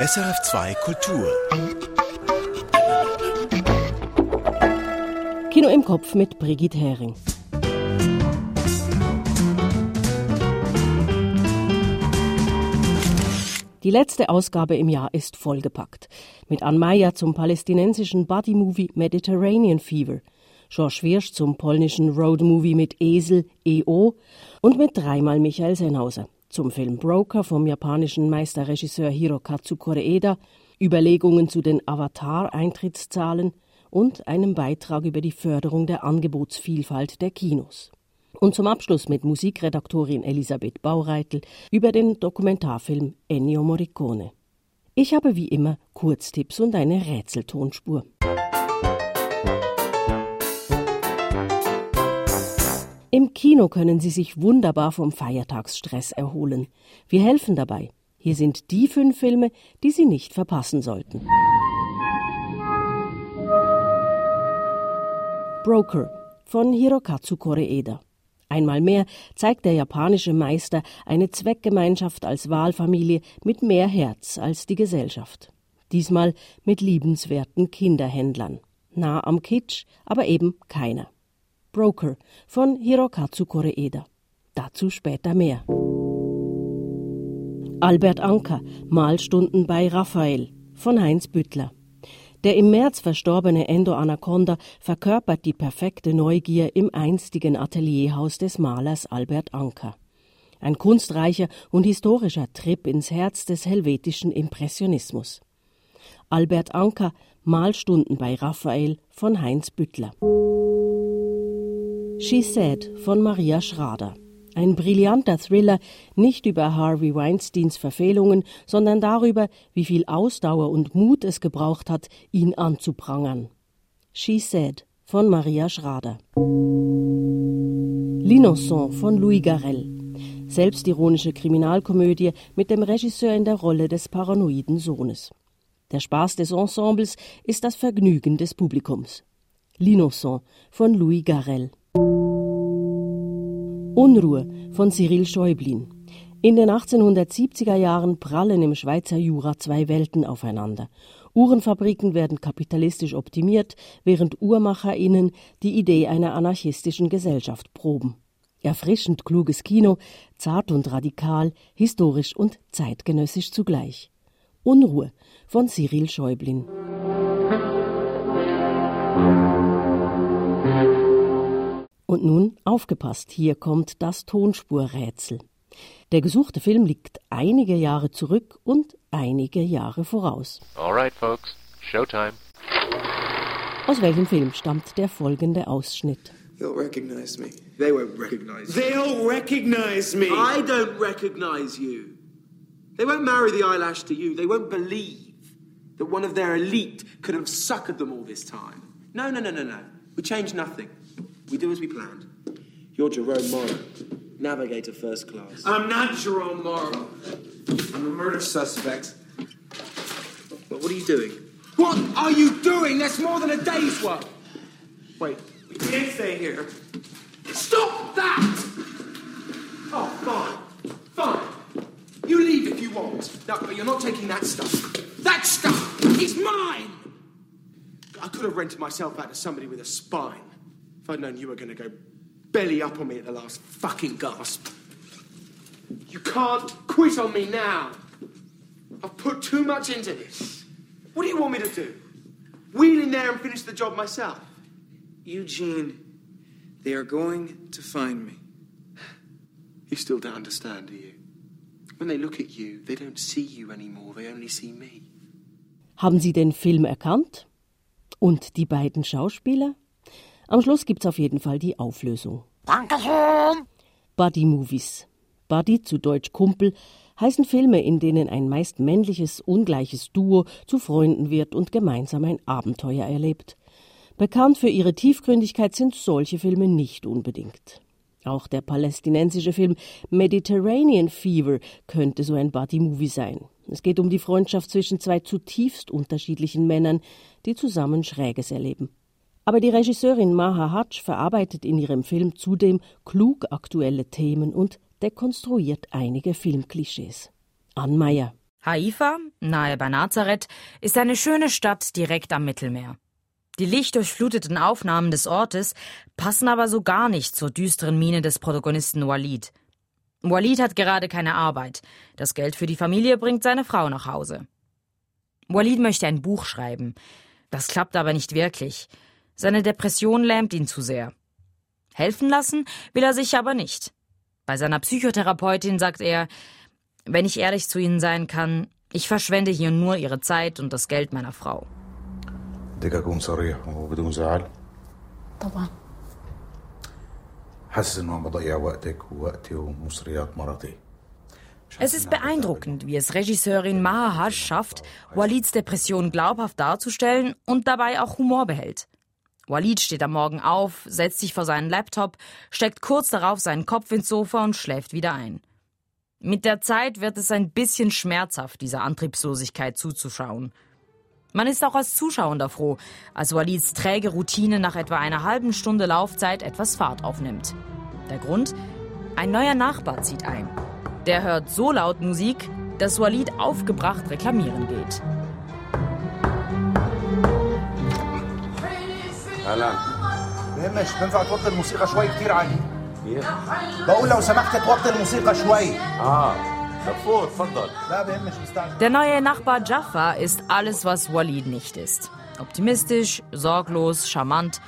SRF2 Kultur. Kino im Kopf mit Brigitte Hering. Die letzte Ausgabe im Jahr ist vollgepackt. Mit Ann Meyer zum palästinensischen Buddy-Movie Mediterranean Fever, George Wirsch zum polnischen Road-Movie mit Esel EO und mit dreimal Michael Sennhauser zum Film Broker vom japanischen Meisterregisseur Hirokazu Koreeda, Überlegungen zu den Avatar-Eintrittszahlen und einem Beitrag über die Förderung der Angebotsvielfalt der Kinos. Und zum Abschluss mit Musikredaktorin Elisabeth Baureitel über den Dokumentarfilm Ennio Morricone. Ich habe wie immer Kurztipps und eine Rätseltonspur. Im Kino können Sie sich wunderbar vom Feiertagsstress erholen. Wir helfen dabei. Hier sind die fünf Filme, die Sie nicht verpassen sollten. Broker von Hirokazu Koreeda. Einmal mehr zeigt der japanische Meister eine Zweckgemeinschaft als Wahlfamilie mit mehr Herz als die Gesellschaft. Diesmal mit liebenswerten Kinderhändlern. Nah am Kitsch, aber eben keiner. Broker von Hirokazu Koreeda. Dazu später mehr. Albert Anker, Malstunden bei Raphael von Heinz Büttler. Der im März verstorbene Endo Anaconda verkörpert die perfekte Neugier im einstigen Atelierhaus des Malers Albert Anker. Ein kunstreicher und historischer Trip ins Herz des helvetischen Impressionismus. Albert Anker, Malstunden bei Raphael von Heinz Büttler. She Said von Maria Schrader. Ein brillanter Thriller, nicht über Harvey Weinsteins Verfehlungen, sondern darüber, wie viel Ausdauer und Mut es gebraucht hat, ihn anzuprangern. She Said von Maria Schrader. L'Innocent von Louis Garrel. Selbstironische Kriminalkomödie mit dem Regisseur in der Rolle des paranoiden Sohnes. Der Spaß des Ensembles ist das Vergnügen des Publikums. L'Innocent von Louis Garrel. Unruhe von Cyril Schäublin. In den 1870er Jahren prallen im Schweizer Jura zwei Welten aufeinander. Uhrenfabriken werden kapitalistisch optimiert, während UhrmacherInnen die Idee einer anarchistischen Gesellschaft proben. Erfrischend kluges Kino, zart und radikal, historisch und zeitgenössisch zugleich. Unruhe von Cyril Schäublin. Und nun aufgepasst, hier kommt das Tonspurrätsel. Der gesuchte Film liegt einige Jahre zurück und einige Jahre voraus. All right, folks, Showtime. Aus welchem Film stammt der folgende Ausschnitt? They'll recognize me. They won't recognize you. They'll recognize me. I don't recognize you. They won't marry the eyelash to you. They won't believe that one of their elite could have suckered them all this time. No, no, no, no, no. We change nothing. We do as we planned. You're Jerome Morrow, navigator first class. I'm not Jerome Morrow. I'm a murder suspect. But what are you doing? What are you doing? That's more than a day's work. Wait, you can't stay here. Stop that! Oh, fine. Fine. You leave if you want. No, but you're not taking that stuff. That stuff is mine! I could have rented myself out to somebody with a spine. If I'd known you were going to go belly up on me at the last fucking gasp. You can't quit on me now. I've put too much into this. What do you want me to do? Wheel in there and finish the job myself? Eugene, they are going to find me. You still don't understand, do you? When they look at you, they don't see you anymore, they only see me. Haben Sie den Film erkannt? Und die beiden Schauspieler? Am Schluss gibt's auf jeden Fall die Auflösung. Dankeschön. Buddy Movies. Buddy, zu Deutsch Kumpel, heißen Filme, in denen ein meist männliches, ungleiches Duo zu Freunden wird und gemeinsam ein Abenteuer erlebt. Bekannt für ihre Tiefgründigkeit sind solche Filme nicht unbedingt. Auch der palästinensische Film Mediterranean Fever könnte so ein Buddy-Movie sein. Es geht um die Freundschaft zwischen zwei zutiefst unterschiedlichen Männern, die zusammen Schräges erleben. Aber die Regisseurin Maha Hatsch verarbeitet in ihrem Film zudem klug aktuelle Themen und dekonstruiert einige Filmklischees. Ann Meyer Haifa, nahe bei Nazareth, ist eine schöne Stadt direkt am Mittelmeer. Die lichtdurchfluteten Aufnahmen des Ortes passen aber so gar nicht zur düsteren Miene des Protagonisten Walid. Walid hat gerade keine Arbeit. Das Geld für die Familie bringt seine Frau nach Hause. Walid möchte ein Buch schreiben. Das klappt aber nicht wirklich. Seine Depression lähmt ihn zu sehr. Helfen lassen will er sich aber nicht. Bei seiner Psychotherapeutin sagt er, wenn ich ehrlich zu Ihnen sein kann, ich verschwende hier nur Ihre Zeit und das Geld meiner Frau. بدك اكون صريح وبدون زعل طبعا حاسس انه عم بضيع وقتك ووقتي ومصريات مرتي Es ist beeindruckend, wie es Regisseurin Maha Hash schafft, Walids Depression glaubhaft darzustellen und dabei auch Humor behält. Walid steht am Morgen auf, setzt sich vor seinen Laptop, steckt kurz darauf seinen Kopf ins Sofa und schläft wieder ein. Mit der Zeit wird es ein bisschen schmerzhaft, dieser Antriebslosigkeit zuzuschauen. Man ist auch als Zuschauender froh, als Walids träge Routine nach etwa einer halben Stunde Laufzeit etwas Fahrt aufnimmt. Der Grund? Ein neuer Nachbar zieht ein. Der hört so laut Musik, dass Walid aufgebracht reklamieren geht. اهلا بهمش بنفع توطي الموسيقى شوي كثير عالي بقول لو سمحت توطي الموسيقى شوي اه دفور تفضل لا بهمش مستعجل Der neue Nachbar Jaffa ist alles, was Walid nicht ist. Optimistisch, sorglos, charmant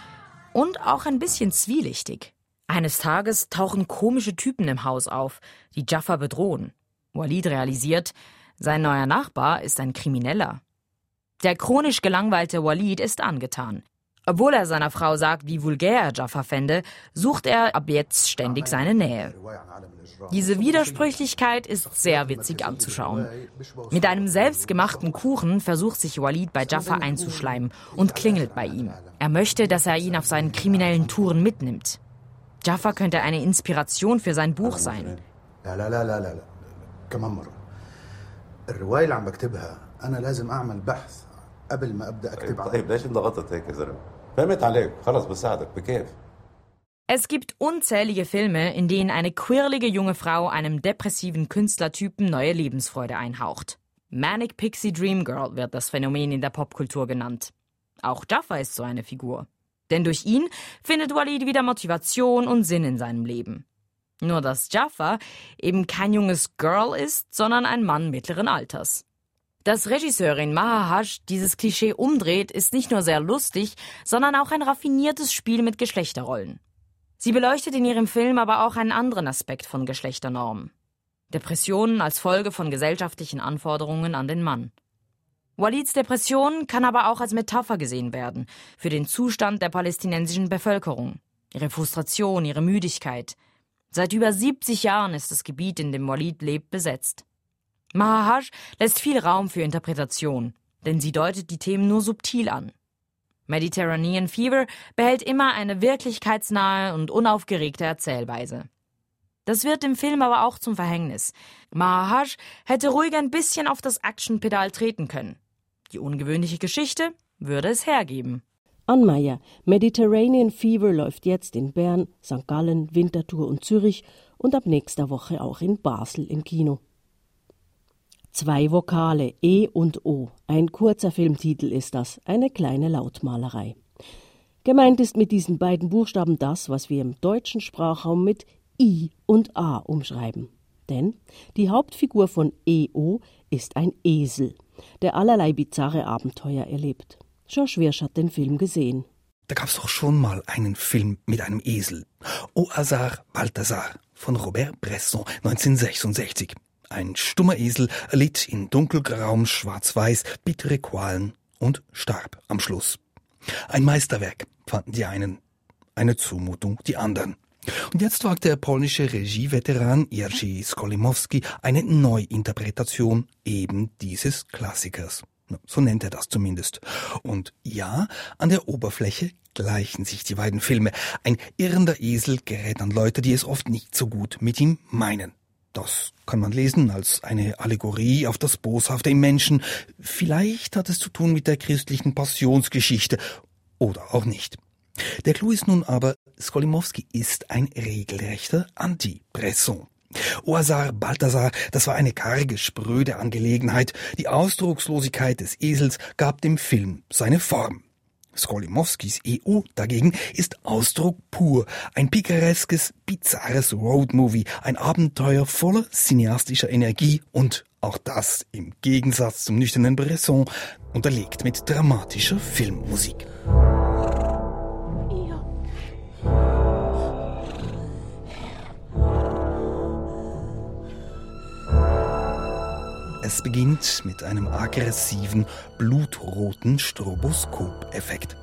und auch ein bisschen zwielichtig. Eines Tages tauchen komische Typen im Haus auf, die Jaffa bedrohen. Walid realisiert, sein neuer Nachbar ist ein Krimineller. Der chronisch gelangweilte Walid ist angetan. Obwohl er seiner Frau sagt, wie vulgär er Jaffa fände, sucht er ab jetzt ständig seine Nähe. Diese Widersprüchlichkeit ist sehr witzig anzuschauen. Mit einem selbstgemachten Kuchen versucht sich Walid bei Jaffa einzuschleimen und klingelt bei ihm. Er möchte, dass er ihn auf seinen kriminellen Touren mitnimmt. Jaffa könnte eine Inspiration für sein Buch sein. لا لا لا لا لا لا كمان مرة الرواية اللي عم بكتبها أنا لازم أعمل بحث قبل ما أبدأ أكتب طيب, عنها. طيب ليش انت غلطت هيك يا زلمه؟ es gibt unzählige Filme, in denen eine quirlige junge Frau einem depressiven Künstlertypen neue Lebensfreude einhaucht. Manic Pixie Dream Girl wird das Phänomen in der Popkultur genannt. Auch Jaffa ist so eine Figur. Denn durch ihn findet Walid wieder Motivation und Sinn in seinem Leben. Nur dass Jaffa eben kein junges Girl ist, sondern ein Mann mittleren Alters. Dass Regisseurin Maha Hash dieses Klischee umdreht, ist nicht nur sehr lustig, sondern auch ein raffiniertes Spiel mit Geschlechterrollen. Sie beleuchtet in ihrem Film aber auch einen anderen Aspekt von Geschlechternormen. Depressionen als Folge von gesellschaftlichen Anforderungen an den Mann. Walids Depression kann aber auch als Metapher gesehen werden für den Zustand der palästinensischen Bevölkerung, ihre Frustration, ihre Müdigkeit. Seit über 70 Jahren ist das Gebiet, in dem Walid lebt, besetzt. Mahahaj lässt viel Raum für Interpretation, denn sie deutet die Themen nur subtil an. Mediterranean Fever behält immer eine wirklichkeitsnahe und unaufgeregte Erzählweise. Das wird dem Film aber auch zum Verhängnis. Mahahaj hätte ruhig ein bisschen auf das Actionpedal treten können. Die ungewöhnliche Geschichte würde es hergeben. Anmeier, Mediterranean Fever läuft jetzt in Bern, St. Gallen, Winterthur und Zürich und ab nächster Woche auch in Basel im Kino. Zwei Vokale, E und O. Ein kurzer Filmtitel ist das, eine kleine Lautmalerei. Gemeint ist mit diesen beiden Buchstaben das, was wir im deutschen Sprachraum mit I und A umschreiben. Denn die Hauptfigur von EO ist ein Esel, der allerlei bizarre Abenteuer erlebt. George Wirsch hat den Film gesehen. Da gab's doch schon mal einen Film mit einem Esel. Au hasard Balthasar von Robert Bresson 1966. Ein stummer Esel erlitt in dunkelgrauem Schwarz-Weiß bittere Qualen und starb am Schluss. Ein Meisterwerk fanden die einen, eine Zumutung die anderen. Und jetzt wagt der polnische Regieveteran Jerzy Skolimowski eine Neuinterpretation eben dieses Klassikers. So nennt er das zumindest. Und ja, an der Oberfläche gleichen sich die beiden Filme. Ein irrender Esel gerät an Leute, die es oft nicht so gut mit ihm meinen. Das kann man lesen als eine Allegorie auf das Boshafte im Menschen. Vielleicht hat es zu tun mit der christlichen Passionsgeschichte oder auch nicht. Der Clou ist nun aber, Skolimowski ist ein regelrechter Anti-Bresson. Oasar Balthasar, das war eine karge, spröde Angelegenheit. Die Ausdruckslosigkeit des Esels gab dem Film seine Form. Skolimowskis EU dagegen ist Ausdruck pur, ein pikareskes, bizarres Roadmovie, ein Abenteuer voller cineastischer Energie und auch das im Gegensatz zum nüchternen Bresson unterlegt mit dramatischer Filmmusik. Es beginnt mit einem aggressiven, blutroten Stroboskop-Effekt.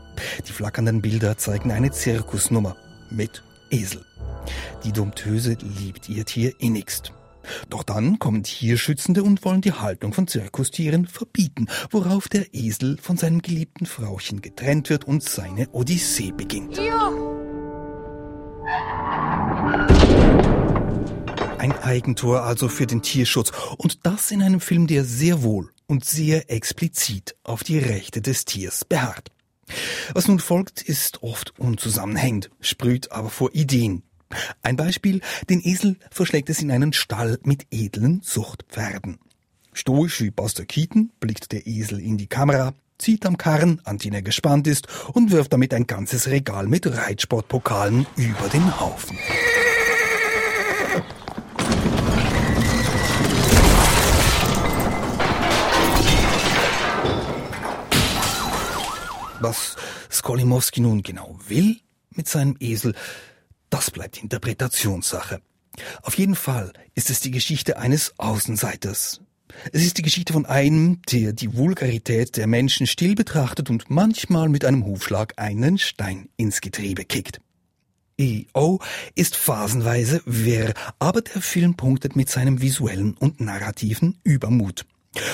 Die flackernden Bilder zeigen eine Zirkusnummer mit Esel. Die Domptöse liebt ihr Tier innigst. Doch dann kommen Tierschützende und wollen die Haltung von Zirkustieren verbieten, worauf der Esel von seinem geliebten Frauchen getrennt wird und seine Odyssee beginnt. Ja. Ein Eigentor also für den Tierschutz und das in einem Film, der sehr wohl und sehr explizit auf die Rechte des Tiers beharrt. Was nun folgt, ist oft unzusammenhängend, sprüht aber vor Ideen. Ein Beispiel, den Esel verschlägt es in einen Stall mit edlen Zuchtpferden. Stoisch wie Buster Keaton blickt der Esel in die Kamera, zieht am Karren, an den er gespannt ist, und wirft damit ein ganzes Regal mit Reitsportpokalen über den Haufen. Was Skolimowski nun genau will mit seinem Esel, das bleibt Interpretationssache. Auf jeden Fall ist es die Geschichte eines Außenseiters. Es ist die Geschichte von einem, der die Vulgarität der Menschen still betrachtet und manchmal mit einem Hufschlag einen Stein ins Getriebe kickt. E.O. ist phasenweise wirr, aber der Film punktet mit seinem visuellen und narrativen Übermut.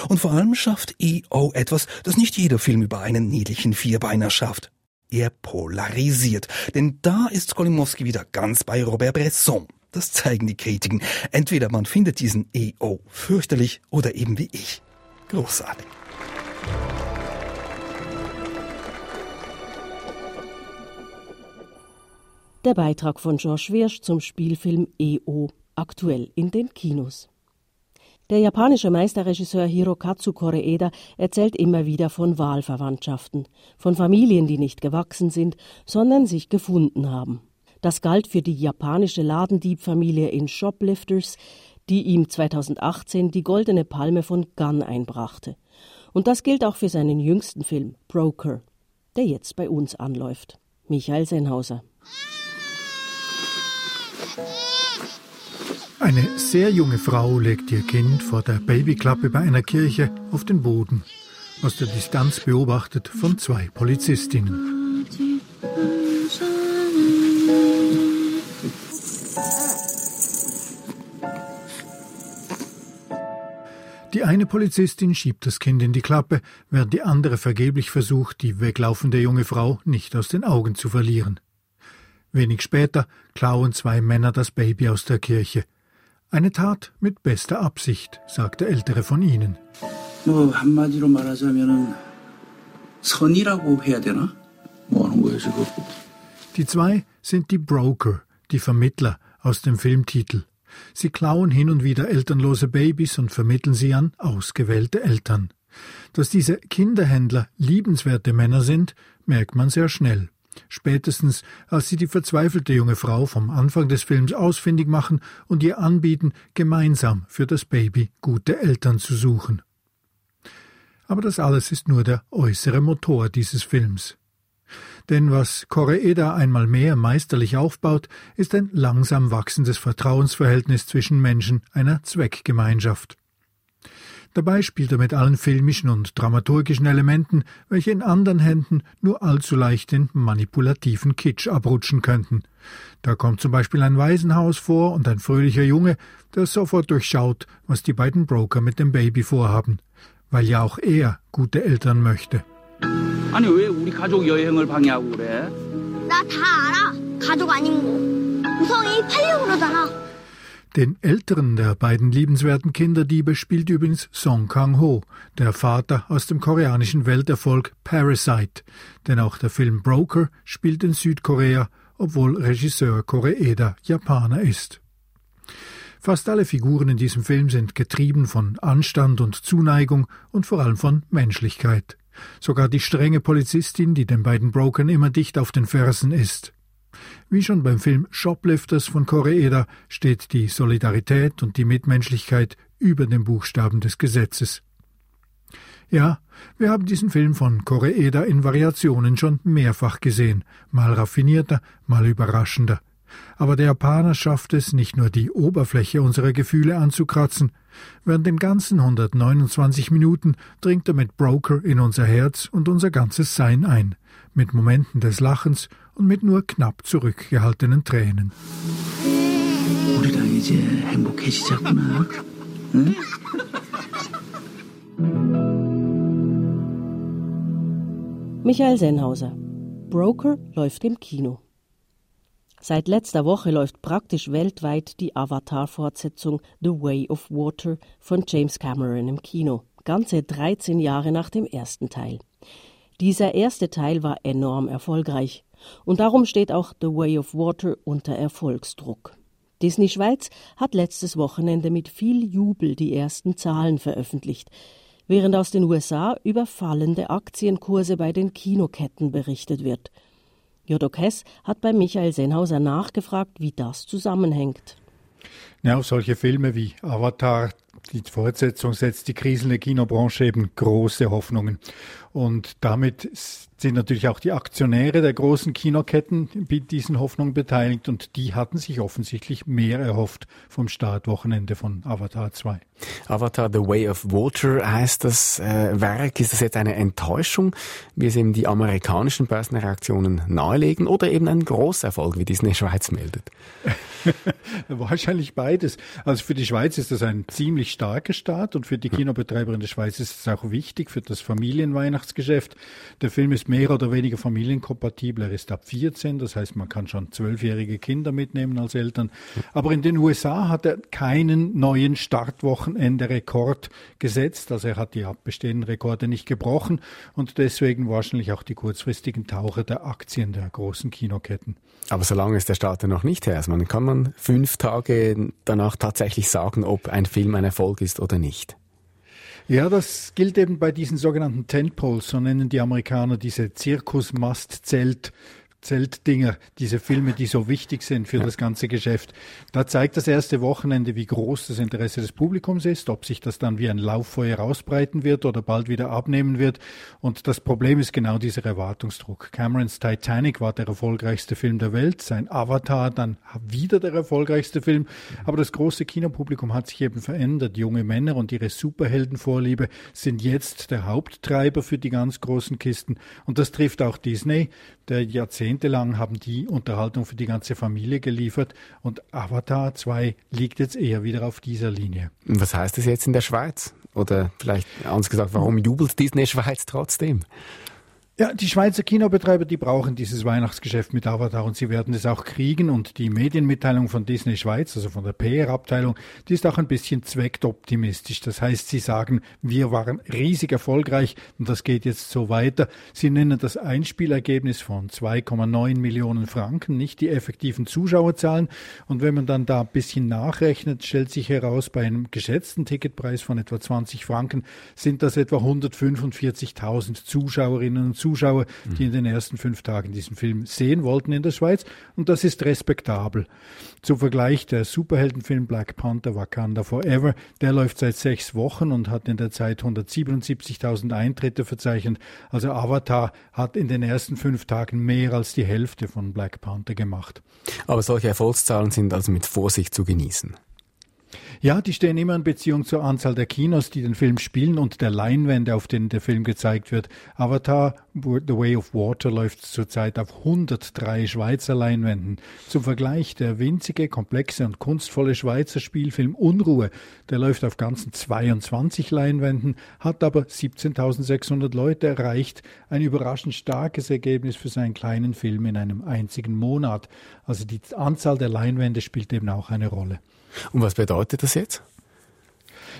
Und vor allem schafft E.O. etwas, das nicht jeder Film über einen niedlichen Vierbeiner schafft. Er polarisiert, denn da ist Skolimowski wieder ganz bei Robert Bresson. Das zeigen die Kritiken. Entweder man findet diesen E.O. fürchterlich oder eben wie ich. Großartig. Der Beitrag von George Wirsch zum Spielfilm E.O. aktuell in den Kinos. Der japanische Meisterregisseur Hirokatsu Koreeda erzählt immer wieder von Wahlverwandtschaften, von Familien, die nicht gewachsen sind, sondern sich gefunden haben. Das galt für die japanische Ladendiebfamilie in Shoplifters, die ihm 2018 die Goldene Palme von Gunn einbrachte. Und das gilt auch für seinen jüngsten Film Broker, der jetzt bei uns anläuft. Michael Sennhauser. Eine sehr junge Frau legt ihr Kind vor der Babyklappe bei einer Kirche auf den Boden, aus der Distanz beobachtet von zwei Polizistinnen. Die eine Polizistin schiebt das Kind in die Klappe, während die andere vergeblich versucht, die weglaufende junge Frau nicht aus den Augen zu verlieren. Wenig später klauen zwei Männer das Baby aus der Kirche. Eine Tat mit bester Absicht, sagt der ältere von ihnen. Die zwei sind die Broker, die Vermittler aus dem Filmtitel. Sie klauen hin und wieder elternlose Babys und vermitteln sie an ausgewählte Eltern. Dass diese Kinderhändler liebenswerte Männer sind, merkt man sehr schnell. Spätestens, als sie die verzweifelte junge Frau vom Anfang des Films ausfindig machen und ihr anbieten, gemeinsam für das Baby gute Eltern zu suchen. Aber das alles ist nur der äußere Motor dieses Films. Denn was Koreeda einmal mehr meisterlich aufbaut, ist ein langsam wachsendes Vertrauensverhältnis zwischen Menschen einer Zweckgemeinschaft. Dabei spielt er mit allen filmischen und dramaturgischen Elementen, welche in anderen Händen nur allzu leicht in manipulativen Kitsch abrutschen könnten. Da kommt zum Beispiel ein Waisenhaus vor und ein fröhlicher Junge, der sofort durchschaut, was die beiden Broker mit dem Baby vorhaben, weil ja auch er gute Eltern möchte. 아니 왜 우리 가족 여행을 방해하고 그래? 나다 알아. 가족 아닌 거. 우성이 팔려고 그러잖아. Den älteren der beiden liebenswerten Kinderdiebe spielt übrigens Song Kang-ho, der Vater aus dem koreanischen Welterfolg Parasite, denn auch der Film Broker spielt in Südkorea, obwohl Regisseur Koreeda Japaner ist. Fast alle Figuren in diesem Film sind getrieben von Anstand und Zuneigung und vor allem von Menschlichkeit. Sogar die strenge Polizistin, die den beiden Brokern immer dicht auf den Fersen ist. Wie schon beim Film Shoplifters von Koreeda steht die Solidarität und die Mitmenschlichkeit über den Buchstaben des Gesetzes. Ja, wir haben diesen Film von Koreeda in Variationen schon mehrfach gesehen, mal raffinierter, mal überraschender. Aber der Japaner schafft es, nicht nur die Oberfläche unserer Gefühle anzukratzen. Während den ganzen 129 Minuten dringt er mit Broker in unser Herz und unser ganzes Sein ein, mit Momenten des Lachens und mit nur knapp zurückgehaltenen Tränen. 우리 이제 행복해지자꾸나. 응? Michael Sennhauser. Broker läuft im Kino. Seit letzter Woche läuft praktisch weltweit die Avatar-Fortsetzung The Way of Water von James Cameron im Kino, ganze 13 Jahre nach dem ersten Teil. Dieser erste Teil war enorm erfolgreich und darum steht auch The Way of Water unter Erfolgsdruck. Disney Schweiz hat letztes Wochenende mit viel Jubel die ersten Zahlen veröffentlicht während aus den USA über fallende Aktienkurse bei den Kinoketten berichtet wird. Jodok Hess hat bei Michael Sennhauser nachgefragt, wie das zusammenhängt. Ja, auf solche Filme wie Avatar, die Fortsetzung setzt die kriselnde Kinobranche eben große Hoffnungen. Und damit sind natürlich auch die Aktionäre der großen Kinoketten mit diesen Hoffnungen beteiligt und die hatten sich offensichtlich mehr erhofft vom Startwochenende von Avatar 2. Avatar The Way of Water heißt das äh, Werk. Ist das jetzt eine Enttäuschung, wie es eben die amerikanischen Börsenreaktionen nahelegen oder eben ein Großerfolg, wie Disney Schweiz meldet? Wahrscheinlich beides. Also für die Schweiz ist das ein ziemlich starker Start und für die Kinobetreiber in der Schweiz ist es auch wichtig für das Familienweihnachtsgeschäft. Der Film ist mehr oder weniger familienkompatibel. Er ist ab 14, das heißt, man kann schon zwölfjährige Kinder mitnehmen als Eltern. Aber in den USA hat er keinen neuen Startwochenende-Rekord gesetzt. Also er hat die bestehenden Rekorde nicht gebrochen und deswegen wahrscheinlich auch die kurzfristigen Taucher der Aktien der großen Kinoketten. Aber so lange ist der Start ja noch nicht her. Also man kann man fünf Tage danach tatsächlich sagen, ob ein Film ein Erfolg ist oder nicht. Ja, das gilt eben bei diesen sogenannten Tentpoles, so nennen die Amerikaner diese Zirkusmastzelt Zeltdinger, diese Filme, die so wichtig sind für ja. das ganze Geschäft. Da zeigt das erste Wochenende, wie groß das Interesse des Publikums ist, ob sich das dann wie ein Lauffeuer ausbreiten wird oder bald wieder abnehmen wird. Und das Problem ist genau dieser Erwartungsdruck. Camerons Titanic war der erfolgreichste Film der Welt, sein Avatar dann wieder der erfolgreichste Film. Aber das große Kinopublikum hat sich eben verändert. Junge Männer und ihre Superheldenvorliebe sind jetzt der Haupttreiber für die ganz großen Kisten. Und das trifft auch Disney, der Jahrzehnte jahrzehntelang haben die Unterhaltung für die ganze Familie geliefert und Avatar 2 liegt jetzt eher wieder auf dieser Linie. Was heißt das jetzt in der Schweiz? Oder vielleicht anders gesagt, warum jubelt Disney Schweiz trotzdem? Ja, die Schweizer Kinobetreiber, die brauchen dieses Weihnachtsgeschäft mit Avatar und sie werden es auch kriegen. Und die Medienmitteilung von Disney Schweiz, also von der PR-Abteilung, die ist auch ein bisschen zweckoptimistisch. Das heißt, sie sagen, wir waren riesig erfolgreich und das geht jetzt so weiter. Sie nennen das Einspielergebnis von 2,9 Millionen Franken, nicht die effektiven Zuschauerzahlen. Und wenn man dann da ein bisschen nachrechnet, stellt sich heraus, bei einem geschätzten Ticketpreis von etwa 20 Franken sind das etwa 145.000 Zuschauerinnen und Zuschauer, die in den ersten fünf Tagen diesen Film sehen wollten in der Schweiz. Und das ist respektabel. Zum Vergleich der Superheldenfilm Black Panther Wakanda Forever, der läuft seit sechs Wochen und hat in der Zeit 177.000 Eintritte verzeichnet. Also Avatar hat in den ersten fünf Tagen mehr als die Hälfte von Black Panther gemacht. Aber solche Erfolgszahlen sind also mit Vorsicht zu genießen. Ja, die stehen immer in Beziehung zur Anzahl der Kinos, die den Film spielen und der Leinwände, auf denen der Film gezeigt wird. Avatar The Way of Water läuft zurzeit auf 103 Schweizer Leinwänden. Zum Vergleich der winzige, komplexe und kunstvolle Schweizer Spielfilm Unruhe, der läuft auf ganzen 22 Leinwänden, hat aber 17.600 Leute erreicht. Ein überraschend starkes Ergebnis für seinen kleinen Film in einem einzigen Monat. Also die Anzahl der Leinwände spielt eben auch eine Rolle. Und was bedeutet das jetzt?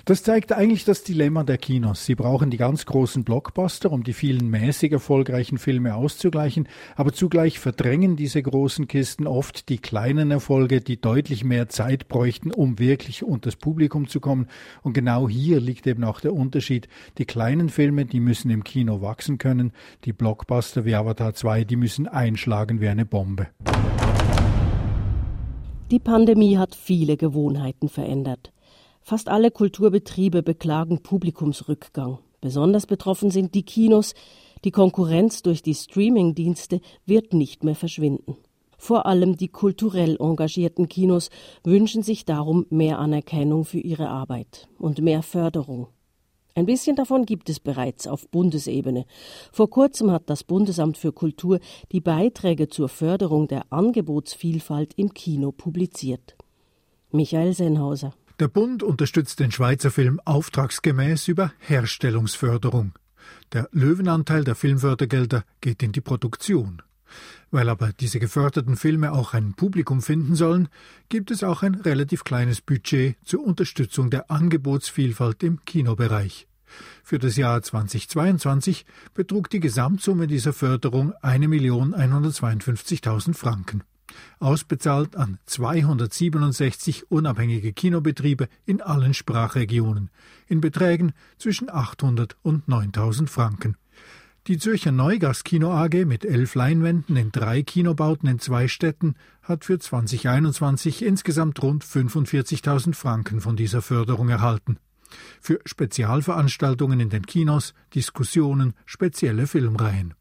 Das zeigt eigentlich das Dilemma der Kinos. Sie brauchen die ganz großen Blockbuster, um die vielen mäßig erfolgreichen Filme auszugleichen, aber zugleich verdrängen diese großen Kisten oft die kleinen Erfolge, die deutlich mehr Zeit bräuchten, um wirklich unter das Publikum zu kommen. Und genau hier liegt eben auch der Unterschied. Die kleinen Filme, die müssen im Kino wachsen können, die Blockbuster wie Avatar 2, die müssen einschlagen wie eine Bombe. Die Pandemie hat viele Gewohnheiten verändert. Fast alle Kulturbetriebe beklagen Publikumsrückgang. Besonders betroffen sind die Kinos. Die Konkurrenz durch die Streaming-Dienste wird nicht mehr verschwinden. Vor allem die kulturell engagierten Kinos wünschen sich darum mehr Anerkennung für ihre Arbeit und mehr Förderung. Ein bisschen davon gibt es bereits auf Bundesebene. Vor kurzem hat das Bundesamt für Kultur die Beiträge zur Förderung der Angebotsvielfalt im Kino publiziert. Michael Sennhauser. Der Bund unterstützt den Schweizer Film auftragsgemäß über Herstellungsförderung. Der Löwenanteil der Filmfördergelder geht in die Produktion. Weil aber diese geförderten Filme auch ein Publikum finden sollen, gibt es auch ein relativ kleines Budget zur Unterstützung der Angebotsvielfalt im Kinobereich. Für das Jahr 2022 betrug die Gesamtsumme dieser Förderung 1.152.000 Franken ausbezahlt an 267 unabhängige Kinobetriebe in allen Sprachregionen, in Beträgen zwischen 800 und 9000 Franken. Die Zürcher Neugast-Kino AG mit elf Leinwänden in drei Kinobauten in zwei Städten hat für 2021 insgesamt rund 45.000 Franken von dieser Förderung erhalten. Für Spezialveranstaltungen in den Kinos, Diskussionen, spezielle Filmreihen.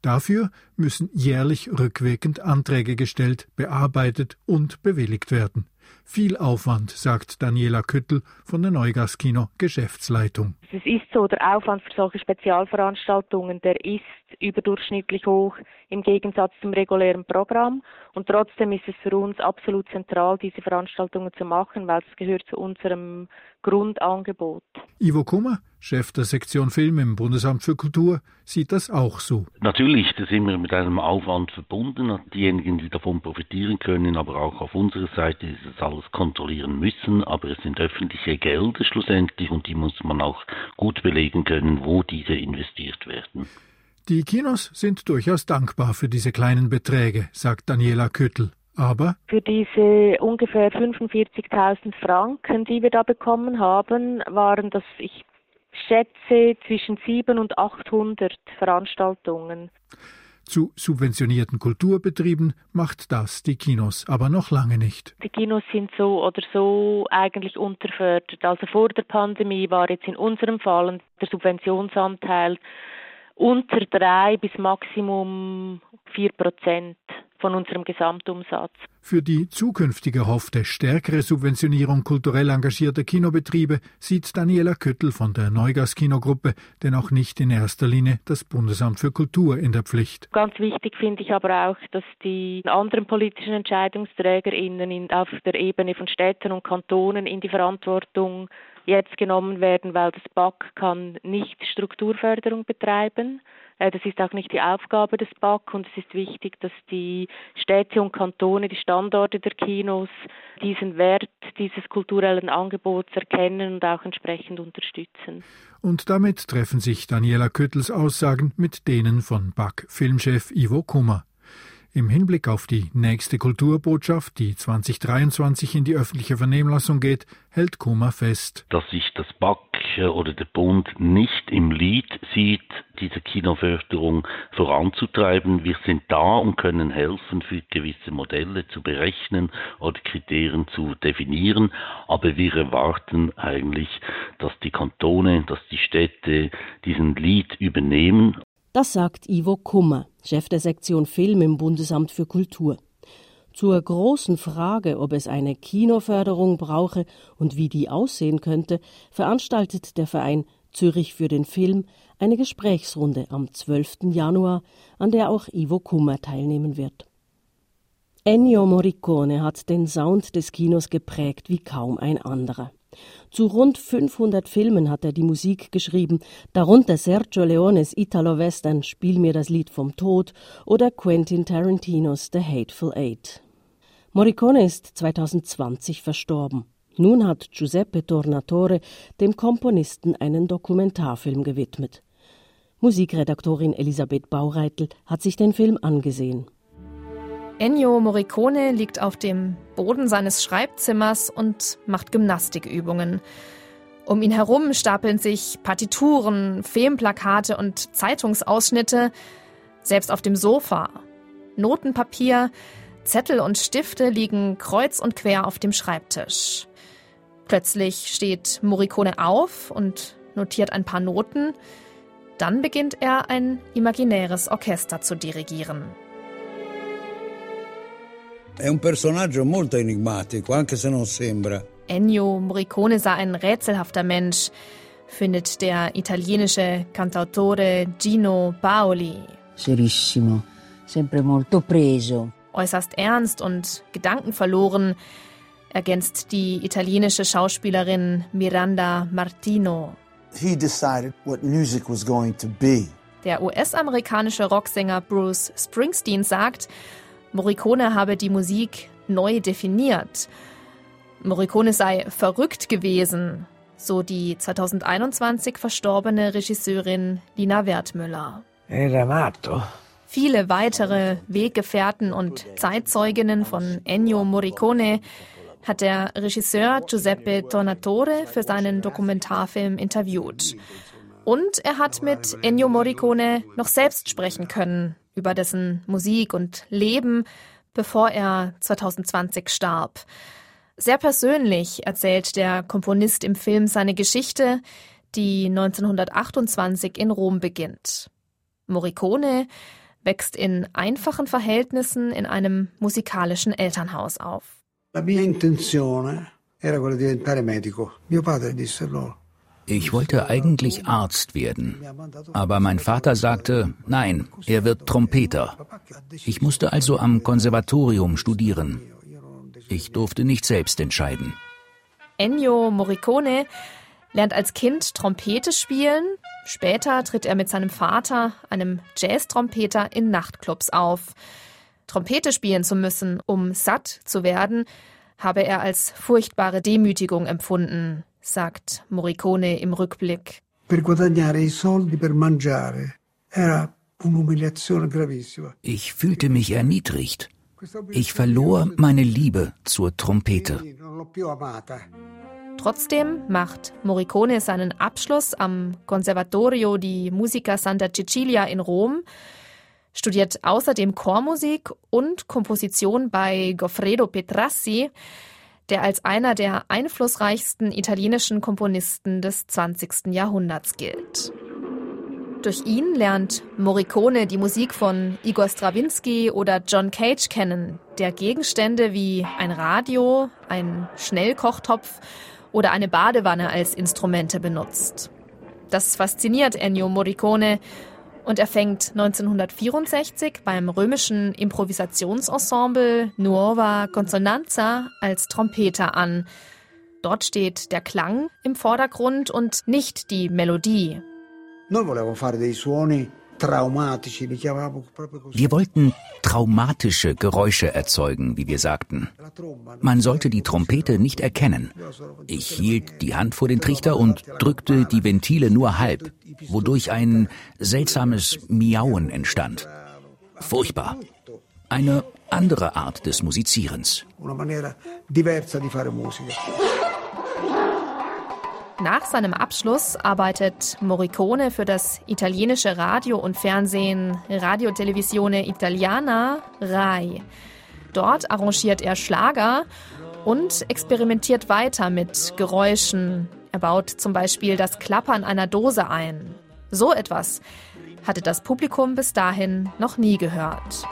Dafür müssen jährlich rückwirkend Anträge gestellt, bearbeitet und bewilligt werden. Viel Aufwand, sagt Daniela Küttel von der Neugaskino Geschäftsleitung. Es ist so, der Aufwand für solche Spezialveranstaltungen, der ist überdurchschnittlich hoch im Gegensatz zum regulären Programm. Und trotzdem ist es für uns absolut zentral, diese Veranstaltungen zu machen, weil es gehört zu unserem Grundangebot. Ivo Kummer, Chef der Sektion Film im Bundesamt für Kultur, sieht das auch so. Natürlich ist es immer mit einem Aufwand verbunden. Diejenigen, die davon profitieren können, aber auch auf unserer Seite ist es alles kontrollieren müssen. Aber es sind öffentliche Gelder schlussendlich und die muss man auch gut belegen können, wo diese investiert werden. Die Kinos sind durchaus dankbar für diese kleinen Beträge, sagt Daniela Küttel. Aber für diese ungefähr 45.000 Franken, die wir da bekommen haben, waren das, ich schätze, zwischen 700 und 800 Veranstaltungen. Zu subventionierten Kulturbetrieben macht das die Kinos aber noch lange nicht. Die Kinos sind so oder so eigentlich unterfördert. Also vor der Pandemie war jetzt in unserem Fall der Subventionsanteil unter drei bis Maximum vier Prozent von unserem Gesamtumsatz. Für die zukünftige erhoffte stärkere Subventionierung kulturell engagierter Kinobetriebe sieht Daniela Köttel von der Neugas Kinogruppe denn auch nicht in erster Linie das Bundesamt für Kultur in der Pflicht. Ganz wichtig finde ich aber auch, dass die anderen politischen EntscheidungsträgerInnen auf der Ebene von Städten und Kantonen in die Verantwortung jetzt genommen werden, weil das BAC kann nicht Strukturförderung betreiben. Äh, das ist auch nicht die Aufgabe des BAC und es ist wichtig, dass die Städte und Kantone, die Standorte der Kinos diesen Wert dieses kulturellen Angebots erkennen und auch entsprechend unterstützen. Und damit treffen sich Daniela Köttels Aussagen mit denen von BAC-Filmchef Ivo Kummer. Im Hinblick auf die nächste Kulturbotschaft, die 2023 in die öffentliche Vernehmlassung geht, hält Kummer fest, dass sich das BAC oder der Bund nicht im Lied sieht, diese Kinoförderung voranzutreiben. Wir sind da und können helfen, für gewisse Modelle zu berechnen oder Kriterien zu definieren, aber wir erwarten eigentlich, dass die Kantone, dass die Städte diesen Lied übernehmen. Das sagt Ivo Kummer, Chef der Sektion Film im Bundesamt für Kultur. Zur großen Frage, ob es eine Kinoförderung brauche und wie die aussehen könnte, veranstaltet der Verein Zürich für den Film eine Gesprächsrunde am 12. Januar, an der auch Ivo Kummer teilnehmen wird. Ennio Morricone hat den Sound des Kinos geprägt wie kaum ein anderer. Zu rund 500 Filmen hat er die Musik geschrieben, darunter Sergio Leones Italo-Western Spiel mir das Lied vom Tod oder Quentin Tarantinos The Hateful Eight. Morricone ist 2020 verstorben. Nun hat Giuseppe Tornatore dem Komponisten einen Dokumentarfilm gewidmet. Musikredaktorin Elisabeth Baureitel hat sich den Film angesehen. Ennio Morricone liegt auf dem Boden seines Schreibzimmers und macht Gymnastikübungen. Um ihn herum stapeln sich Partituren, Filmplakate und Zeitungsausschnitte, selbst auf dem Sofa. Notenpapier, Zettel und Stifte liegen kreuz und quer auf dem Schreibtisch. Plötzlich steht Morricone auf und notiert ein paar Noten. Dann beginnt er ein imaginäres Orchester zu dirigieren. È un personaggio molto enigmatico, anche se non sembra. Ennio Morricone sei ein rätselhafter Mensch, findet der italienische Cantautore Gino Paoli. Serissimo, sempre molto preso. Äußerst ernst und gedankenverloren ergänzt die italienische Schauspielerin Miranda Martino. He decided what music was going to be. Der US-amerikanische Rocksänger Bruce Springsteen sagt, Morricone habe die Musik neu definiert. Morricone sei verrückt gewesen, so die 2021 verstorbene Regisseurin Lina Wertmüller. Viele weitere Weggefährten und Zeitzeuginnen von Ennio Morricone hat der Regisseur Giuseppe Tornatore für seinen Dokumentarfilm interviewt. Und er hat mit Ennio Morricone noch selbst sprechen können über dessen Musik und Leben, bevor er 2020 starb. Sehr persönlich erzählt der Komponist im Film seine Geschichte, die 1928 in Rom beginnt. Morricone wächst in einfachen Verhältnissen in einem musikalischen Elternhaus auf. La mia intenzione era quella di diventare medico. Mio padre disse loro. Ich wollte eigentlich Arzt werden, aber mein Vater sagte, nein, er wird Trompeter. Ich musste also am Konservatorium studieren. Ich durfte nicht selbst entscheiden. Ennio Morricone lernt als Kind Trompete spielen. Später tritt er mit seinem Vater, einem Jazz-Trompeter, in Nachtclubs auf. Trompete spielen zu müssen, um satt zu werden, habe er als furchtbare Demütigung empfunden, sagt Morricone im Rückblick. Per guadagnare i soldi per mangiare era un'umiliazione gravissima. Ich fühlte mich erniedrigt. Ich verlor meine Liebe zur Trompete. Trotzdem macht Morricone seinen Abschluss am Conservatorio di Musica Santa Cecilia in Rom, studiert außerdem Chormusik und Komposition bei Goffredo Petrassi, der als einer der einflussreichsten italienischen Komponisten des 20. Jahrhunderts gilt. Durch ihn lernt Morricone die Musik von Igor Strawinski oder John Cage kennen, der Gegenstände wie ein Radio, ein Schnellkochtopf oder eine Badewanne als Instrumente benutzt. Das fasziniert Ennio Morricone und er fängt 1964 beim römischen Improvisationsensemble Nuova Consonanza als Trompeter an. Dort steht der Klang im Vordergrund und nicht die Melodie. Noi volevamo fare dei suoni Wir wollten traumatische Geräusche erzeugen, wie wir sagten. Man sollte die Trompete nicht erkennen. Ich hielt die Hand vor den Trichter und drückte die Ventile nur halb, wodurch ein seltsames Miauen entstand. Furchtbar. Eine andere Art des Musizierens. Una maniera diversa di fare musica. Nach seinem Abschluss arbeitet Morricone für das italienische Radio und Fernsehen Radio Televisione Italiana RAI. Dort arrangiert er Schlager und experimentiert weiter mit Geräuschen. Er baut zum Beispiel das Klappern einer Dose ein. So etwas hatte das Publikum bis dahin noch nie gehört.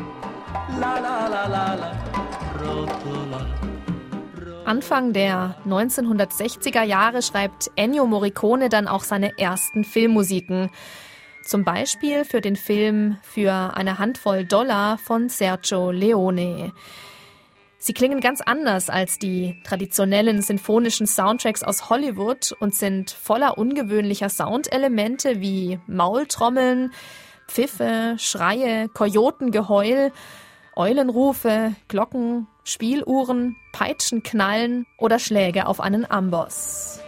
Anfang der 1960er Jahre schreibt Ennio Morricone dann auch seine ersten Filmmusiken. Zum Beispiel für den Film Für eine Handvoll Dollar von Sergio Leone. Sie klingen ganz anders als die traditionellen sinfonischen Soundtracks aus Hollywood und sind voller ungewöhnlicher Soundelemente wie Maultrommeln, Pfiffe, Schreie, Kojotengeheul, Eulenrufe, Glocken, Spieluhren, Peitschenknallen oder Schläge auf einen Amboss.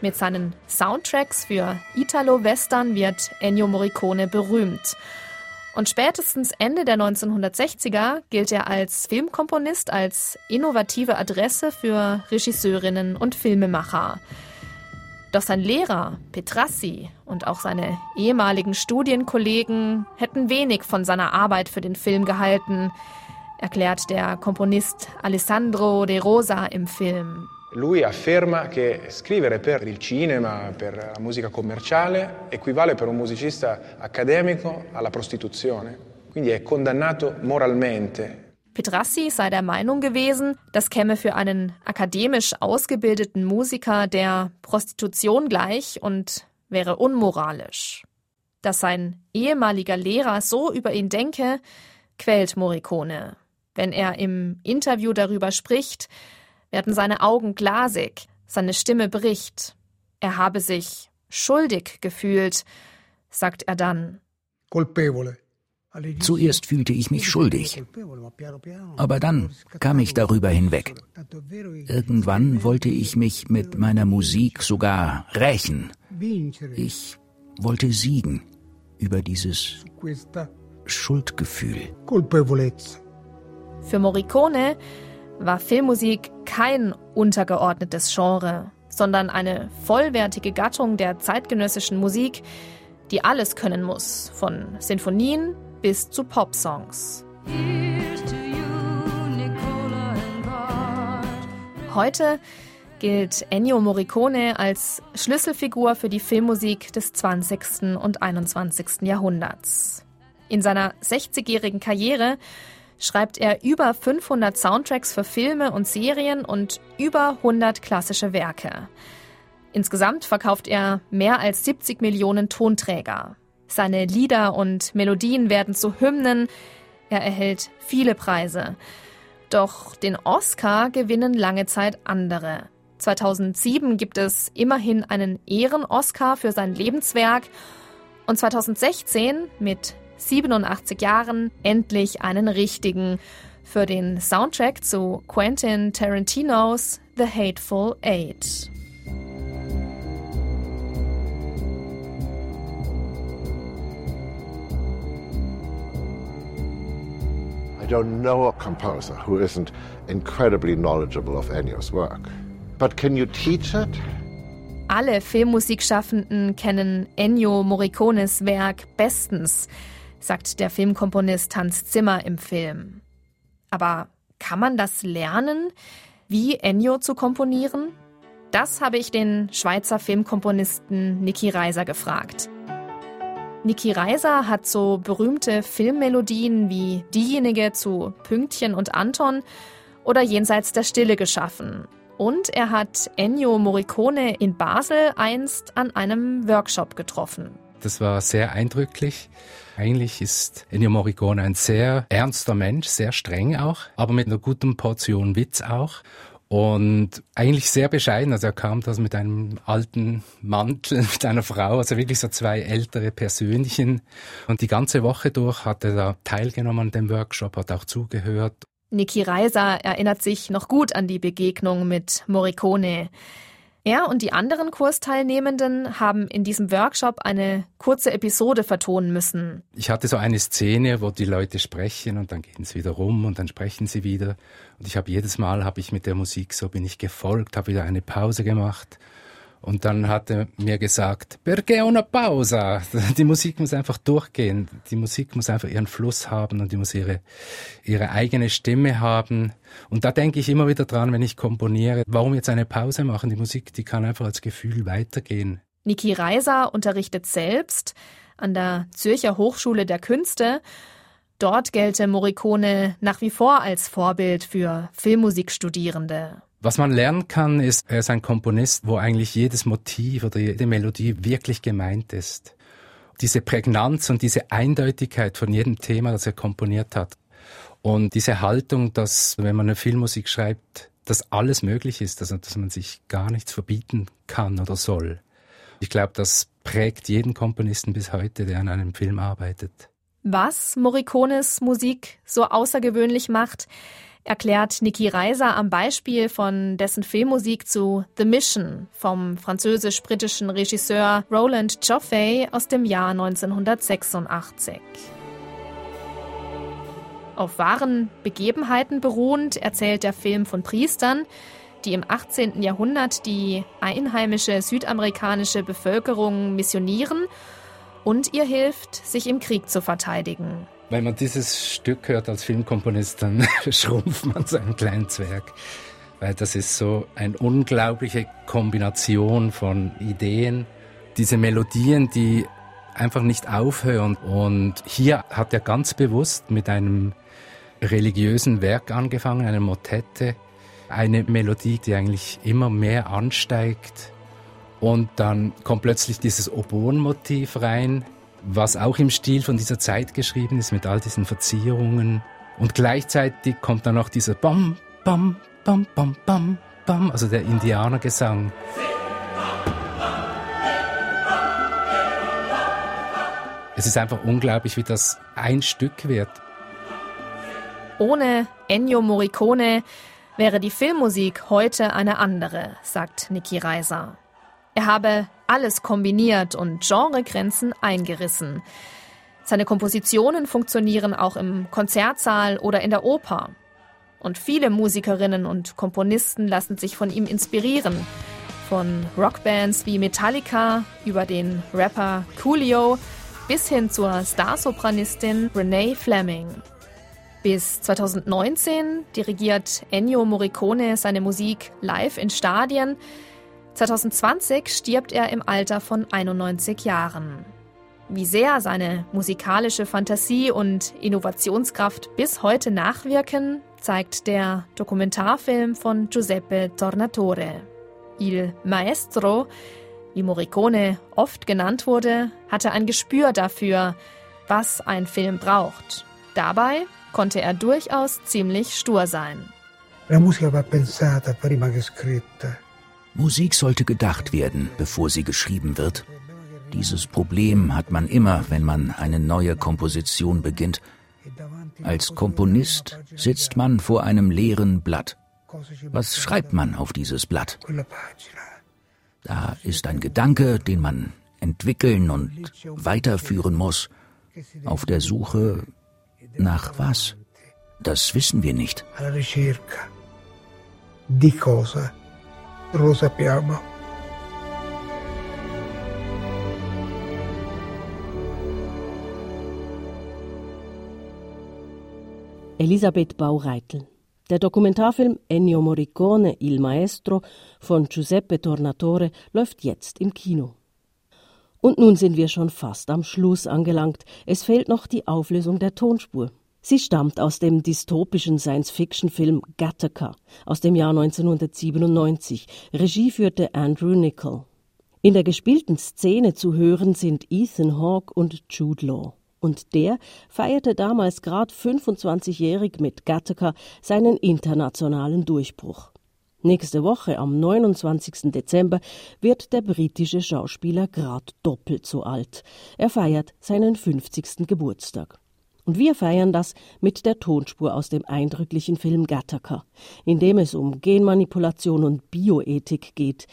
Mit seinen Soundtracks für Italo-Western wird Ennio Morricone berühmt. Und spätestens Ende der 1960er gilt er als Filmkomponist als innovative Adresse für Regisseurinnen und Filmemacher. Doch sein Lehrer Petrassi und auch seine ehemaligen Studienkollegen hätten wenig von seiner Arbeit für den Film gehalten, erklärt der Komponist Alessandro De Rosa im Film. Lui afferma che scrivere per il cinema, per la musica commerciale, equivale per un musicista accademico alla prostituzione. Quindi è condannato moralmente. Petrassi sei der Meinung gewesen, das käme für einen akademisch ausgebildeten Musiker der Prostitution gleich und wäre unmoralisch. Dass sein ehemaliger Lehrer so über ihn denke, quält Morricone. Wenn er im Interview darüber spricht, werden seine Augen glasig, seine Stimme bricht. Er habe sich schuldig gefühlt, sagt er dann. Zuerst fühlte ich mich schuldig, aber dann kam ich darüber hinweg. Irgendwann wollte ich mich mit meiner Musik sogar rächen. Ich wollte siegen über dieses Schuldgefühl. Für Morricone war Filmmusik kein untergeordnetes Genre, sondern eine vollwertige Gattung der zeitgenössischen Musik, die alles können muss, von Sinfonien bis zu Popsongs. Heute gilt Ennio Morricone als Schlüsselfigur für die Filmmusik des 20. und 21. Jahrhunderts. In seiner 60-jährigen Karriere schreibt er über 500 Soundtracks für Filme und Serien und über 100 klassische Werke. Insgesamt verkauft er mehr als 70 Millionen Tonträger. Seine Lieder und Melodien werden zu Hymnen. Er erhält viele Preise. Doch den Oscar gewinnen lange Zeit andere. 2007 gibt es immerhin einen Ehren-Oscar für sein Lebenswerk und 2016 mit 87 Jahren endlich einen richtigen für den Soundtrack zu Quentin Tarantinos The Hateful Eight. Don't know a composer who isn't incredibly knowledgeable of Ennio's work. But can you teach it? Alle Filmmusikschaffenden kennen Ennio Morricones Werk bestens sagt der Filmkomponist Hans Zimmer im Film. Aber kann man das lernen, wie Ennio zu komponieren? Das habe ich den Schweizer Filmkomponisten Niki Reiser gefragt. Niki Reiser hat so berühmte Filmmelodien wie diejenige zu Pünktchen und Anton oder Jenseits der Stille geschaffen. Und er hat Ennio Morricone in Basel einst an einem Workshop getroffen. Das war sehr eindrücklich. Eigentlich ist Ennio Morricone ein sehr ernster Mensch, sehr streng auch, aber mit einer guten Portion Witz auch. Und eigentlich sehr bescheiden. Also er kam da mit einem alten Mantel, mit einer Frau, also wirklich so zwei ältere Persönchen. Und die ganze Woche durch hat er da teilgenommen an dem Workshop, hat auch zugehört. Niki Reiser erinnert sich noch gut an die Begegnung mit Morricone. Er und die anderen Kursteilnehmenden haben in diesem Workshop eine kurze Episode vertonen müssen. Ich hatte so eine Szene, wo die Leute sprechen und dann gehen sie wieder rum und dann sprechen sie wieder. Und ich habe jedes Mal habe ich mit der Musik so bin ich gefolgt, habe wieder eine Pause gemacht und dann hat er mir gesagt, perché una pausa? Die Musik muss einfach durchgehen. Die Musik muss einfach ihren Fluss haben und die muss ihre, ihre eigene Stimme haben. Und da denke ich immer wieder dran, wenn ich komponiere, warum jetzt eine Pause machen? Die Musik, die kann einfach als Gefühl weitergehen. Niki Reiser unterrichtet selbst an der Zürcher Hochschule der Künste. Dort gelte Morricone nach wie vor als Vorbild für Filmmusikstudierende. Was man lernen kann, ist, er ist ein Komponist, wo eigentlich jedes Motiv oder jede Melodie wirklich gemeint ist. Diese Prägnanz und diese Eindeutigkeit von jedem Thema, das er komponiert hat. Und diese Haltung, dass, wenn man eine Filmmusik schreibt, dass alles möglich ist, also dass man sich gar nichts verbieten kann oder soll. Ich glaube, das prägt jeden Komponisten bis heute, der an einem Film arbeitet. Was Morricones Musik so außergewöhnlich macht, erklärt Niki Reiser am Beispiel von dessen Filmmusik zu The Mission vom französisch-britischen Regisseur Roland Joffé aus dem Jahr 1986. Auf wahren Begebenheiten beruhend erzählt der Film von Priestern, die im 18. Jahrhundert die einheimische südamerikanische Bevölkerung missionieren und ihr hilft, sich im Krieg zu verteidigen. Wenn man dieses Stück hört als Filmkomponist, dann schrumpft man zu einem kleinen Zwerg. Weil das ist so eine unglaubliche Kombination von Ideen. Diese Melodien, die einfach nicht aufhören. Und hier hat er ganz bewusst mit einem religiösen Werk angefangen, einer Motette. Eine Melodie, die eigentlich immer mehr ansteigt. Und dann kommt plötzlich dieses Oboenmotiv rein, was auch im Stil von dieser Zeit geschrieben ist, mit all diesen Verzierungen. Und gleichzeitig kommt dann noch dieser Bam, Bam, Bam, Bam, Bam, Bam, also der Indianergesang. Es ist einfach unglaublich, wie das ein Stück wird. Ohne Ennio Morricone wäre die Filmmusik heute eine andere, sagt Niki Reiser. Er habe alles kombiniert und Genregrenzen eingerissen. Seine Kompositionen funktionieren auch im Konzertsaal oder in der Oper. Und viele Musikerinnen und Komponisten lassen sich von ihm inspirieren. Von Rockbands wie Metallica über den Rapper Coolio bis hin zur Starsopranistin Renee Fleming. Bis 2019 dirigiert Ennio Morricone seine Musik live in Stadien, 2020 stirbt er im Alter von 91 Jahren. Wie sehr seine musikalische Fantasie und Innovationskraft bis heute nachwirken, zeigt der Dokumentarfilm von Giuseppe Tornatore. Il Maestro, wie Morricone oft genannt wurde, hatte ein Gespür dafür, was ein Film braucht. Dabei konnte er durchaus ziemlich stur sein. La musica va pensata prima che scritta. Musik sollte gedacht werden, bevor sie geschrieben wird. Dieses Problem hat man immer, wenn man eine neue Komposition beginnt. Als Komponist sitzt man vor einem leeren Blatt. Was schreibt man auf dieses Blatt? Da ist ein Gedanke, den man entwickeln und weiterführen muss. Auf der Suche nach was? Das wissen wir nicht. Di cosa? Lo sappiamo. Elisabeth Baureitel. Der Dokumentarfilm Ennio Morricone Il Maestro von Giuseppe Tornatore läuft jetzt im Kino. Und nun sind wir schon fast am Schluss angelangt. Es fehlt noch die Auflösung der Tonspur. Sie stammt aus dem dystopischen Science-Fiction-Film Gattaca aus dem Jahr 1997. Regie führte Andrew Nichol. In der gespielten Szene zu hören sind Ethan Hawke und Jude Law. Und der feierte damals gerade 25-jährig mit Gattaca seinen internationalen Durchbruch. Nächste Woche, am 29. Dezember, wird der britische Schauspieler grad doppelt so alt. Er feiert seinen 50. Geburtstag. Und wir feiern das mit der Tonspur aus dem eindrücklichen Film Gattaca, in dem es um Genmanipulation und Bioethik geht.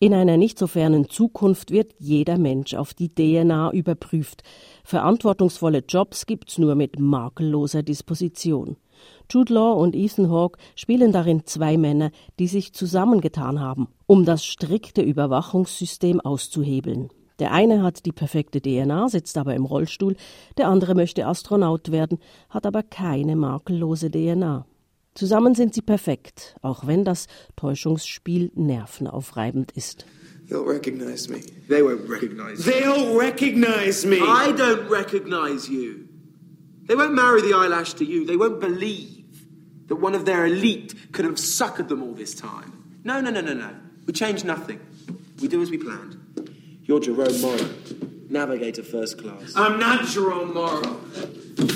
In einer nicht so fernen Zukunft wird jeder Mensch auf die DNA überprüft. Verantwortungsvolle Jobs gibt's nur mit makelloser Disposition. Jude Law und Ethan Hawke spielen darin zwei Männer, die sich zusammengetan haben, um das strikte Überwachungssystem auszuhebeln. Der eine hat die perfekte DNA, sitzt aber im Rollstuhl, der andere möchte Astronaut werden, hat aber keine makellose DNA. Zusammen sind sie perfekt, auch wenn das Täuschungsspiel nervenaufreibend ist. They'll recognize me. They won't recognize me. They'll recognize me. I don't recognize you. They won't marry the eyelash to you. They won't believe that one of their elite could have suckered them all this time. No, no, no, no, no. We change nothing. We do as we planned. You're Jerome Morrow, navigator first class. I'm not Jerome Morrow.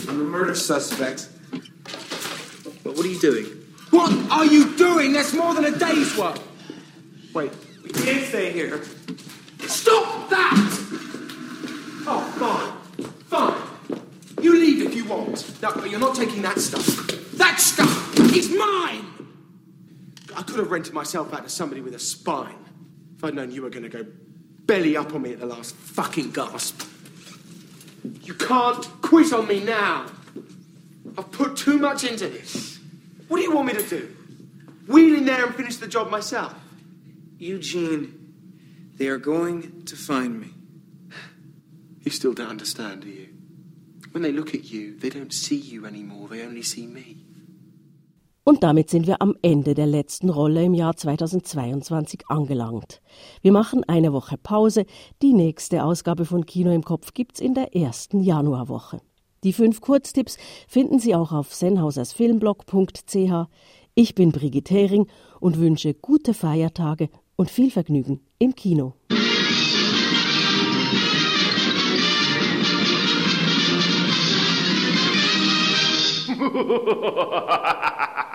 I'm a murder suspect. But what are you doing? What are you doing? That's more than a day's work. Wait, we can't stay here. Stop! that? Oh, fine. Fine. You leave if you want. No, but you're not taking that stuff. That stuff is mine! I could have rented myself out to somebody with a spine if I'd known you were going to go belly up on me at the last fucking gasp. You can't quit on me now. I've put too much into this. What do you want me to do? Wheel in there and finish the job myself? Eugene, they are going to find me. You still don't understand, do you? When they look at you, they don't see you anymore, they only see me. Und damit sind wir am Ende der letzten Rolle im Jahr 2022 angelangt. Wir machen eine Woche Pause. Die nächste Ausgabe von Kino im Kopf gibt's in der ersten Januarwoche. Die fünf Kurztipps finden Sie auch auf sennhausersfilmblog.ch. Ich bin Brigitte Hering und wünsche gute Feiertage und viel Vergnügen im Kino.